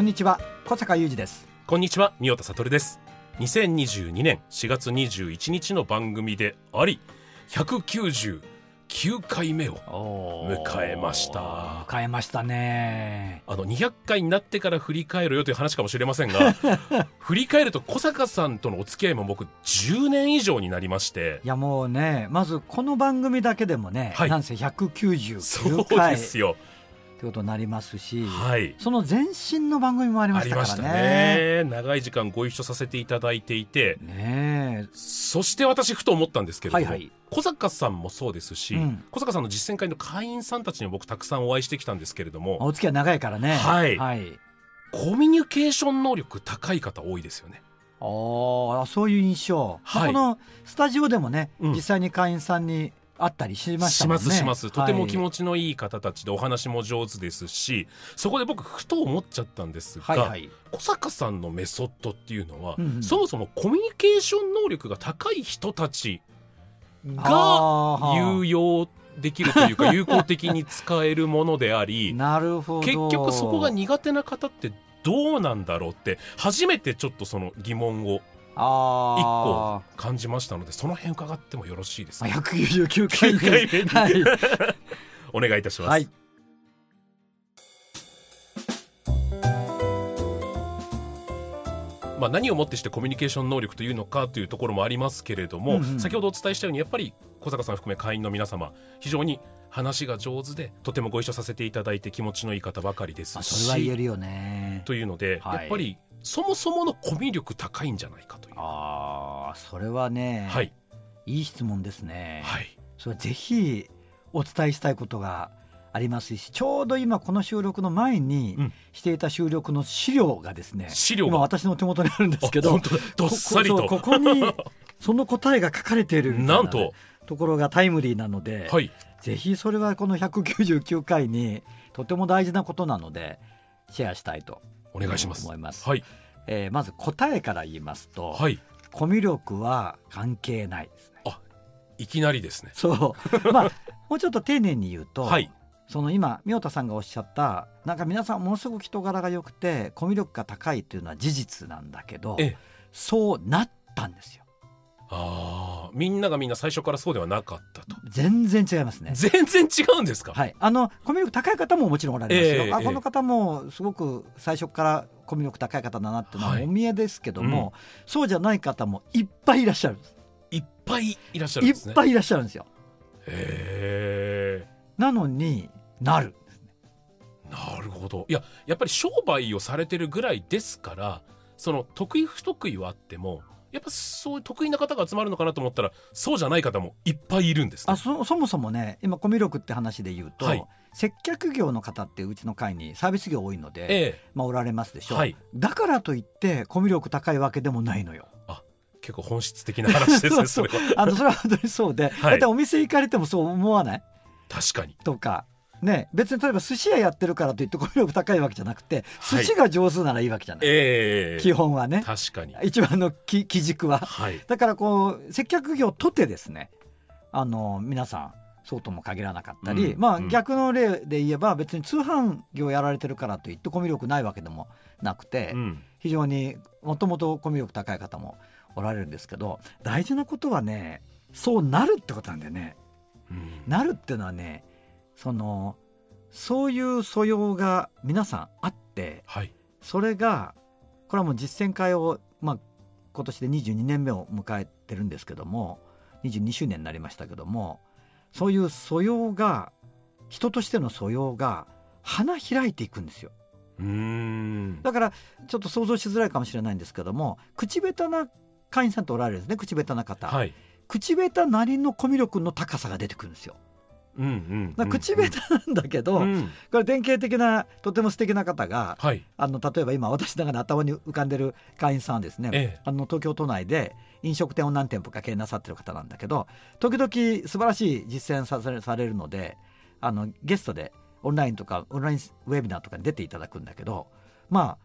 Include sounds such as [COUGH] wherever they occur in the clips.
こんにちは小坂雄二です。こんにちは三代田悟です。2022年4月21日の番組であり199回目を迎えました。迎えましたね。あの200回になってから振り返るよという話かもしれませんが [LAUGHS] 振り返ると小坂さんとのお付き合いも僕10年以上になりまして。いやもうねまずこの番組だけでもね、はい。なんせ199そう回ですよってことになりますし、はい。その前身の番組もありましたからね。ね。長い時間ご一緒させていただいていて。ねそして私ふと思ったんですけれども、はいはい。小坂さんもそうですし、うん。小坂さんの実践会の会員さんたちにも僕たくさんお会いしてきたんですけれどもお付き合い長いからね。はい。はい、コミュニケーション能力高い方多いですよね。あーそういう印象、はい。このスタジオでもね、うん。実際に会員さんに会ったりしまししたもんね。ますします。とても気ち持ちのいい方たちでお話も上手ですしそこで僕ふと思っちゃったんですが、はいはい。小坂さんのメソッドっていうのは、うんうん。そもそもコミュニケーション能力が高い人たちが有用できるというか [LAUGHS] 有効的に使えるものでありなるほど。結局そこが苦手な方ってどうなんだろうって初めてちょっとその疑問をあ一個感じましたのでその辺伺ってもよろしいですあか199回9回目。にはい、お願いいたします、はい、まあ、何をもってしてコミュニケーション能力というのかというところもありますけれども、うんうん。先ほどお伝えしたようにやっぱり小坂さん含め会員の皆様非常に話が上手でとてもご一緒させていただいて気持ちのいい方ばかりですまあ、しそれは言えるよね。というので、はいやっぱりそもそものコミュ力高いんじゃないかという。ああそれはね、はい、いい質問ですね、はい、それぜひお伝えしたいことがありますしちょうど今この収録の前にうん。していた収録の資料がですね、資料が。今私の手元にあるんですけどどっさりと。ここに [LAUGHS] その答えが書かれているみたいなんとところがタイムリーなので、はい。ぜひそれはこの199回にとても大事なことなのでシェアしたいとお願いします。思います、はい。えーまず答えから言いますと、はい。コミュ力は関係ないですね。いきなりですね。そう。[LAUGHS] まあもうちょっと丁寧に言うと、はい。その今宮田さんがおっしゃったなんか皆さんものすごく人柄が良くてコミュ力が高いというのは事実なんだけどええ。そうなったんですよ。ああみんながみんな最初からそうではなかったと全然違いますね。全然違うんですか、はい、あのコミュ力高い方ももちろんおられますよ、ええええ。あこの方もすごく最初からコミュ力高い方だなっていうのははい。お見えですけども、そうじゃない方もいっぱいいらっしゃるんです。いっぱいいらっしゃるんいですね。っぱいいらっしゃるんですよ。へなのになるえなるほど。いややっぱり商売をされてるぐらいですからその得意不得意はあってもやっぱそういう得意な方が集まるのかなと思ったらそうじゃない方もいっぱいいるんですね。あそそもそもね今コミュ力って話で言うと、はい。接客業の方ってうちの会にサービス業多いので、えまあ、おられますでしょ、はい。だからといってコミュ力高いわけでもないのよ。え結構本質的な話ですね [LAUGHS] そそう。れは。あのそれは本当にそうで、はい。だいたいお店行かれてもそう思わない？確かに。とか。ね、別に例えば寿司屋やってるからといってコミュ力高いわけじゃなくてはい。寿司が上手ならいいわけじゃない、ええ。基本はね。確かに。一番の基基軸は。はい。だからこう接客業とてですねあの皆さんそうとも限らなかったり、まあうん。うん逆の例で言えば別に通販業やられてるからといってコミュ力ないわけでもなくて、うん。非常にもともとコミュ力高い方もおられるんですけど大事なことはねそうなるってことなんだよね。うん。なるっていうのはねそのそういう素養が皆さんあってはい。それがこれはもう実践会を、まあ、今年で22年目を迎えてるんですけども22周年になりましたけどもそういう素養が人としての素養が花開いていくんですよ。うん。だからちょっと想像しづらいかもしれないんですけども口下手な会員さんっておられるんですね口下手な方、はい。口下手なりのコミュ力の高さが出てくるんですようんうんだから口下手なんだけど、うん。これ典型的なとても素敵な方がはい。あの例えば今私の中で頭に浮かんでる会員さんはですね、ええ。あの東京都内で飲食店を何店舗か経営なさってる方なんだけど時々素晴らしい実践させされるのであのゲストでオンラインとかオンラインウェビナーとかに出ていただくんだけどま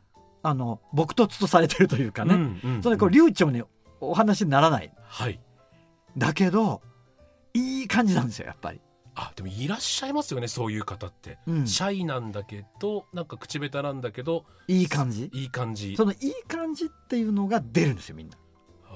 ああの朴突とされてるというかね、うんうんそれでこう流暢にお話にならない。はい。だけどいい感じなんですよやっぱり。あでもいらっしゃいますよねそういう方って、うん。シャイなんだけどなんか口下手なんだけどいい感じ？いい感じ。そのいい感じっていうのが出るんですよみんな。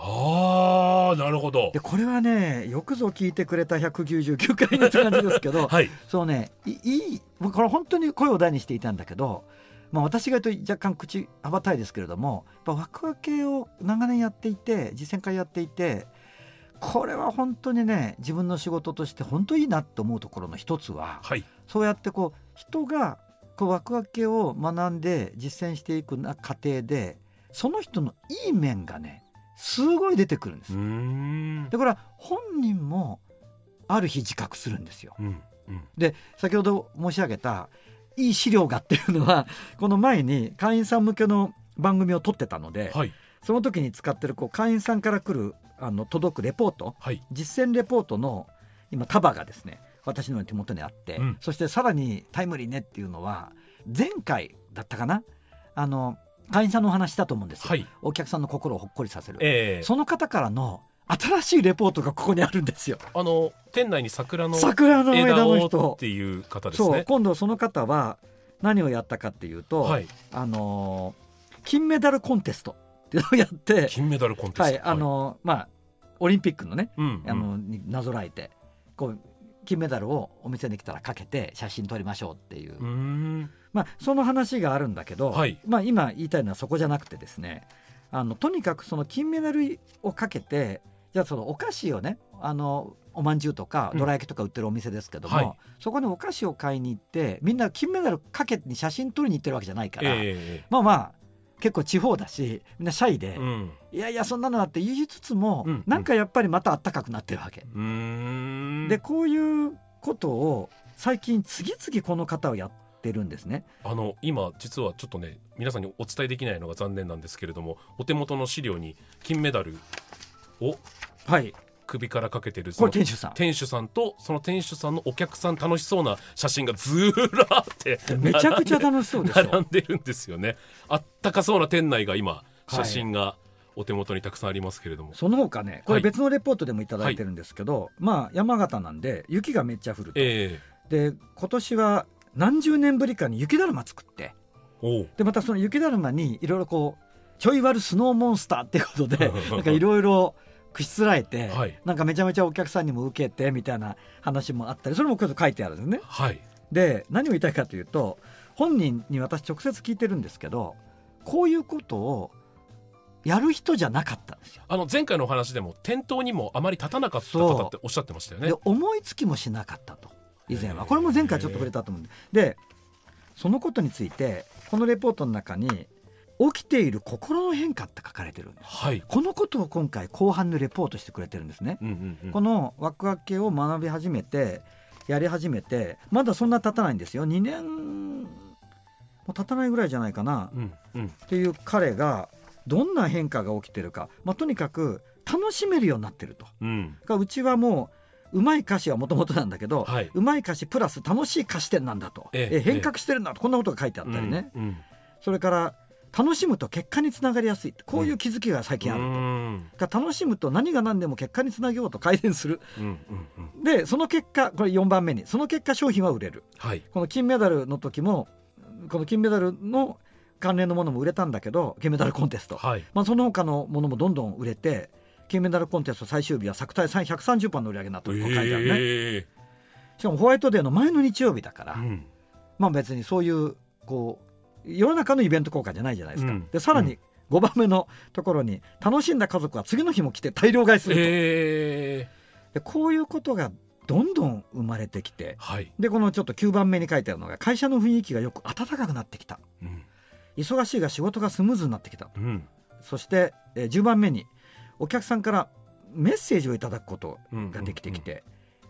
ああなるほど。でこれはねよくぞ聞いてくれた199回目って感じですけど、[LAUGHS] はい。そうねいいこれ本当に声を大にしていたんだけど、まあ、私が言うと若干口羽ばたいですけれどもやっぱワクワク系を長年やっていて実践会やっていてこれは本当にね自分の仕事として本当いいなと思うところの一つははいそうやってこう人がこうワクワク系を学んで実践していくな過程でその人のいい面がねすごい出てくるんですうー。んでこれは本人もある日自覚するんですよ。うんうんで先ほど申し上げたいい資料がっていうのはこの前に会員さん向けの番組を撮ってたので、はいその時に使ってるこう会員さんから来るあの届くレポート。はい。実践レポートの今束がですね私の手元にあって、うん。そしてさらにタイムリーねっていうのは前回だったかな？あの会員さんのお話したと思うんですよ、はい。お客さんの心をほっこりさせる、ええ。その方からの新しいレポートがここにあるんですよ。あの店内に桜の桜の枝の人。っていう方ですそう。ね今度その方は何をやったかっていうと、はい。あのー金メダルコンテストっていうのをやって金メダルコンテスト。はいあのーまあオリンピックのね、うんうん。あのになぞらえてこう金メダルをお店に来たらかけて写真撮りましょうっていう、うーん。まあ、その話があるんだけど、はい。まあ、今言いたいのはそこじゃなくてですねあのとにかくその金メダルをかけてじゃあそのお菓子をねあのおまんじゅうとかうん。どら焼きとか売ってるお店ですけども、はい。そこにお菓子を買いに行ってみんな金メダルかけに写真撮りに行ってるわけじゃないから、え。まあまあ結構地方だしみんなシャイで、えうんいやいやそんなのだって言いつつも、うんなんかやっぱりまたあったかくなってるわけ。でこういうことを最近次々この方をやってるんですね。あの今実はちょっとね皆さんにお伝えできないのが残念なんですけれどもお手元の資料に金メダルをはい首からかけてるそこのれ店主さん。店主さんとその店主さんのお客さん楽しそうな写真がずーらーって [LAUGHS] めちゃくちゃ楽しそうでし並ょんでるんですよね。あったかそうな店内が今写真がお手元にたくさんありますけれども、その他ねこはい。れ別のレポートでもいただいてるんですけど、まあ山形なんで雪がめっちゃ降ると、えで今年は何十年ぶりかに雪だるま作って。でまたその雪だるまにいろいろこうちょい悪スノーモンスターっていうことで [LAUGHS] なんかいろいろくしつらえて、はい。なんかめちゃめちゃお客さんにも受けてみたいな話もあったりそれもちょっと書いてあるんですね。はい。で何を言いたいかというと本人に私直接聞いてるんですけどこういうことをやる人じゃなかったんですよ。あの前回のお話でも店頭にもあまり立たなかった方っておっしゃってましたよね。で思いつきもしなかったと。以前は。これも前回ちょっと触れたと思うんで。でそのことについてこのレポートの中に起きている心の変化って書かれてるんです。はい、このことを今回後半でレポートしてくれてるんですね、うんうんうん、このワクワク系を学び始めてやり始めてまだそんな経たないんですよ。2年も経たないぐらいじゃないかな。うんうん。っていう彼がどんな変化が起きてるか、まあ、とにかく楽しめるようになってると。うん。がうちはもううまい歌詞はもともとなんだけど、はい。うまい歌詞プラス楽しい歌詞点なんだと、えええ変革してるんだと。こんなことが書いてあったりね、うんうん。それから楽しむと結果につながりやすい。こういう気づきが最近あると、うん。が楽しむと何が何でも結果につなげようと改善する。うんうんうん。でその結果これ4番目にその結果商品は売れる。はい。この金メダルの時もこの金メダルの関連のものも売れたんだけど金メダルコンテスト、はい。まあ、その他のものもどんどん売れて金メダルコンテスト最終日は作体130番の売り上げになったと書いてあるね、えしかもホワイトデーの前の日曜日だから、えうん。まあ別にそういうこう世の中のイベント効果じゃないじゃないですか、うん。でさらに5番目のところに楽しんだ家族は次の日も来て大量買いすると、ええ。でこういうことがどんどん生まれてきてはい、でこのちょっと9番目に書いてあるのが会社の雰囲気がよく暖かくなってきた。うん。忙しいが仕事がスムーズになってきた。うん。そして、えー10番目にお客さんからメッセージをいただくことうんができてきて、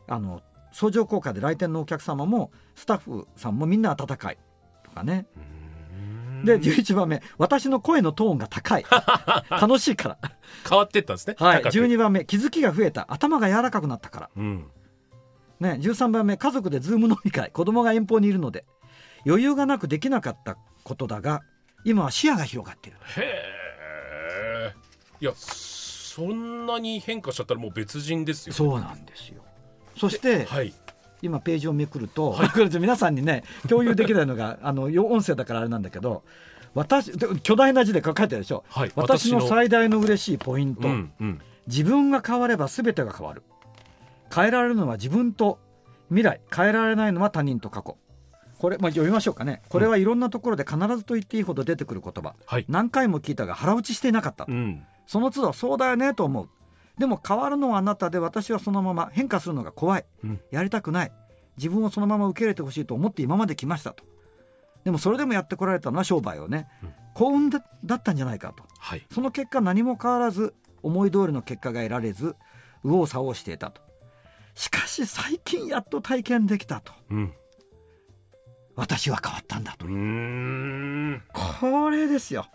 あの相乗効果で来店のお客様もスタッフさんもみんな温かいとかね。うんで11番目私の声のトーンが高い。[LAUGHS] 楽しいから、変わってったんですね。はい、高く。12番目気づきが増えた。頭が柔らかくなったから。うん。ね、13番目家族でズーム飲み会。子供が遠方にいるので。余裕がなくできなかったことだが今は視野が広がっている。へえいやそんなに変化しちゃったらもう別人ですよそうなんですよ。そしてはい今ページをめくると、これ皆さんにね共有できないのがあの音声だからあれなんだけど私で巨大な字で書かれてるでしょ？はい。私の最大の嬉しいポイント、うんうん。自分が変われば全てが変わる。変えられるのは自分と未来。変えられないのは他人と過去。これ、まあ、読みましょうかね。これはいろんなところで必ずと言っていいほど出てくる言葉。はい。何回も聞いたが腹落ちしていなかった。うん。その都度そうだよねと思うでも変わるのはあなたで私はそのまま変化するのが怖い、うん。やりたくない。自分をそのまま受け入れてほしいと思って今まで来ましたと。でもそれでもやってこられたのは商売をね、うん。幸運だだったんじゃないかと。はい。その結果何も変わらず思い通りの結果が得られず右往左往していたと。しかし最近やっと体験できたと。うん。私は変わったんだとうーん。これですよ、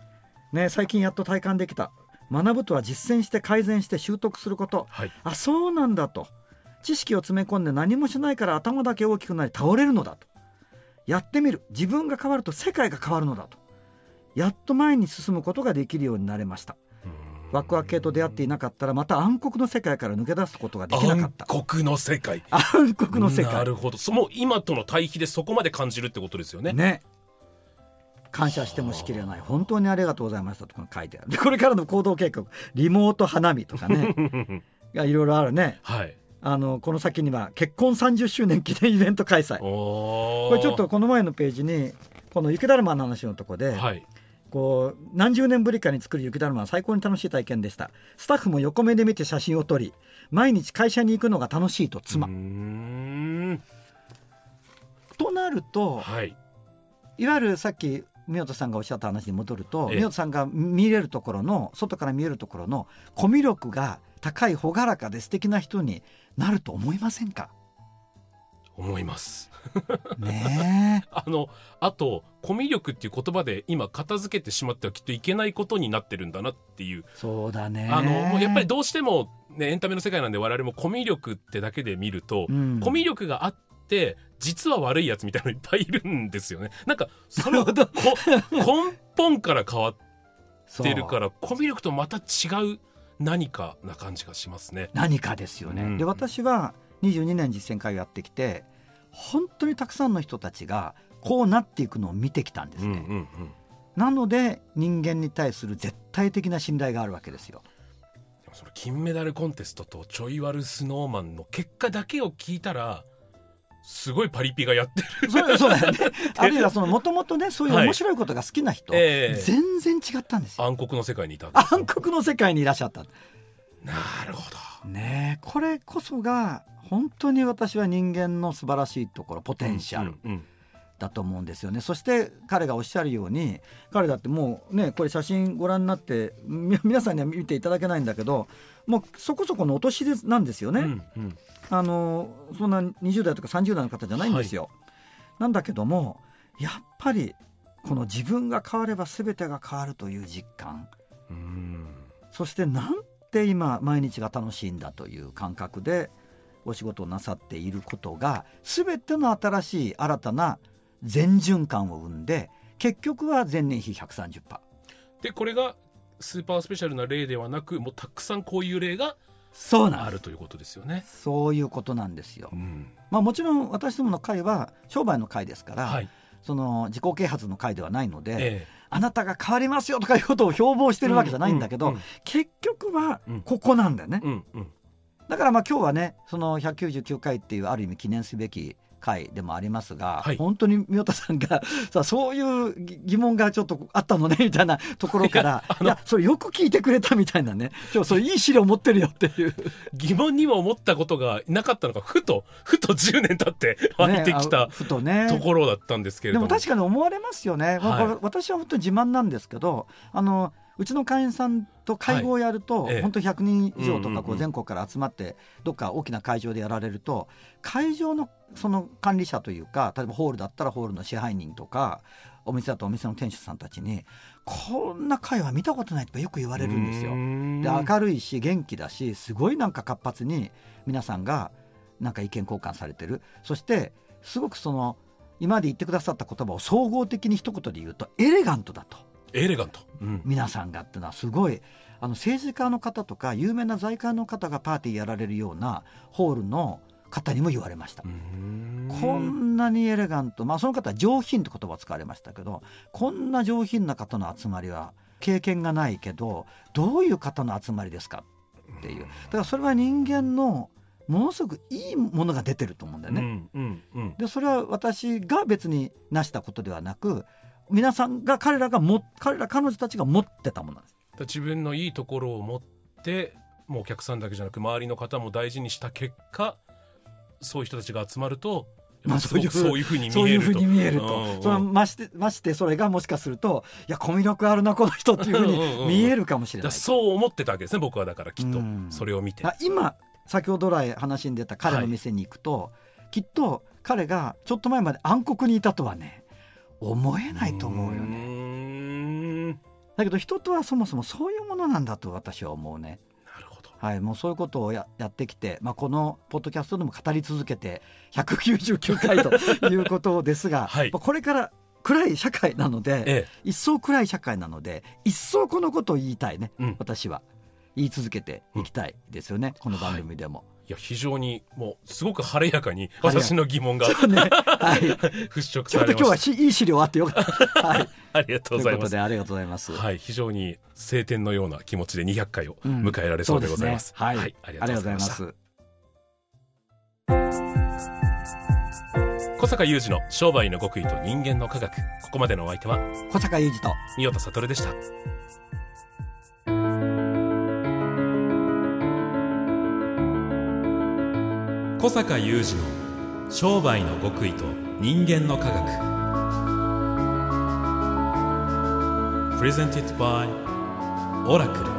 ね、最近やっと体感できた学ぶとは実践して改善して習得すること。はい。あそうなんだと。知識を詰め込んで何もしないから頭だけ大きくなり倒れるのだと。やってみる。自分が変わると世界が変わるのだと。やっと前に進むことができるようになれました。ワクワク系と出会っていなかったらまた暗黒の世界から抜け出すことができなかった。暗黒の世界。暗黒の世な界るほど。その今との対比でそこまで感じるってことですよね。ね感謝してもしきれない。本当にありがとうございましたとか書いてある。でこれからの行動計画。リモート花見とかね。[LAUGHS] いやいろいろあるね。はい。あのこの先には結婚30周年記念イベント開催。おこれちょっとこの前のページにこの雪だるまの話のとこで、はい。こう何十年ぶりかに作る雪だるまは最高に楽しい体験でした。スタッフも横目で見て写真を撮り毎日会社に行くのが楽しいと妻、となるとはい。いわゆるさっき宮本さんがおっしゃった話に戻ると、ええ。宮本さんが見れるところの外から見えるところのコミュ力が高い朗らかで素敵な人になると思いませんか？思います。[LAUGHS] ねえ。[LAUGHS] あのあとコミュ力っていう言葉で今片付けてしまってはきっといけないことになってるんだなっていう。そうだね。あのもうやっぱりどうしても、ね、エンタメの世界なんで我々もコミュ力ってだけで見ると、うん。コミュ力があって実は悪いやつみたいなのいっぱいいるんですよね。[LAUGHS] なんかそれをこ根本から変わってるからコミュ力とまた違う何かな感じがしますね。何かですよね、うん。で私は22年実践会をやってきて本当にたくさんの人たちがこうなっていくのを見てきたんですね、うんうんうん。なので人間に対する絶対的な信頼があるわけですよ。でもその金メダルコンテストとちょい悪スノーマンの結果だけを聞いたらすごいパリピがやってる。そうそうだよね。[LAUGHS] あるいはそのもともとねそういう面白いことが好きな人、ええ。全然違ったんですよ。暗黒の世界にいた暗黒の世界にいらっしゃった。なるほど。ねえこれこそが本当に私は人間の素晴らしいところポテンシャル、うんうんだと思うんですよね。そして彼がおっしゃるように彼だってもうねこれ写真ご覧になってみ皆さんには見ていただけないんだけどもうそこそこのお年でなんですよね、うんうん。あのそんな20代とか30代の方じゃないんですよ、なんだけどもやっぱりこの自分が変われば全てが変わるという実感。うん。そしてなんて今毎日が楽しいんだという感覚でお仕事をなさっていることが全ての新しい新たな全循環を生んで結局は前年比130%でこれがスーパースペシャルな例ではなくもうたくさんこういう例がそうなんあるということですよね。そういうことなんですよ。う。ん。まあもちろん私どもの会は商売の会ですから、はい、その自己啓発の会ではないので、ええ。あなたが変わりますよとかいうことを標榜してるわけじゃないんだけど、うん結局はうん。ここなんだよね。うんうん。だからまあ今日はねその199回っていうある意味記念すべき回でもありますが、はい。本当に宮田さんが [LAUGHS] さそういう疑疑問がちょっとあったのねみたいなところからいやそれよく聞いてくれたみたいなね。今日それいい資料持ってるよっていう。[LAUGHS] 疑問にも思ったことがなかったのがふとふと10年経って湧いてきねたあふとね。ところだったんですけれども。でも確かに思われますよね、まあはい。私は本当に自慢なんですけどあのうちの会員さんと会合をやると、はい。ええ。本当100人以上とかこうん全国から集まってどっか大きな会場でやられると会場のその管理者というか例えばホールだったらホールの支配人とかお店だとお店の店主さんたちにこんな会は見たことないってよく言われるんですよ。で明るいし元気だしすごいなんか活発に皆さんがなんか意見交換されてる。そしてすごくその今まで言ってくださった言葉を総合的に一言で言うとエレガントだとエレガント、うん。皆さんがっていうのはすごいあの政治家の方とか有名な財界の方がパーティーやられるようなホールの方にも言われました。こんなにエレガント、まあ、その方は上品って言葉を使われましたけどこんな上品な方の集まりは経験がないけどどういう方の集まりですか？っていう。だからそれは人間のものすごくいいものが出てると思うんだよね。うんうんうん。でそれは私が別に成したことではなく皆さんが彼らがも彼ら彼女たちが持ってたものなんです。自分のいいところを持ってもうお客さんだけじゃなく周りの方も大事にした結果そういう人たちが集まると、まあそういうふうに見えると。そういうふうに見えると、うん。うんそのましてましてそれがもしかするといやコミュ力あるなこの人っていうふうに見えるかもしれだない。そう思ってたわけですね僕はだからきっと。うん。それを見て、あ今先ほど来話に出た彼の店に行くと、きっと彼がちょっと前まで暗黒にいたとはね思えないと思うよね。ねだけど人とはそもそもそういうものなんだと私は思うね。なるほど。はい、もうそういうことをややってきて、まあ、このポッドキャストでも語り続けて199回ということですが、[LAUGHS] はい。まあこれから暗い社会なので、え一層暗い社会なので一層このことを言いたいね、うん。私は。言い続けていきたいですよね、この番組でも。いや非常にもうすごく晴れやかに私の疑問がね、はい、[LAUGHS] 払拭されましっと今日はしいい資料あってよかった。はい、た [LAUGHS] ありがとうございます。とでありがとうございます。はい。非常に晴天のような気持ちで200回をうん。迎えられそうでございます,、そうですね。はい、ありありがとうございます。小坂雄二の商売の極意と人間の科学。ここまでのお相手は小坂雄二と。三代田悟でした小坂雄二の商売の極意と人間の科学。プレゼンティットバイオラクル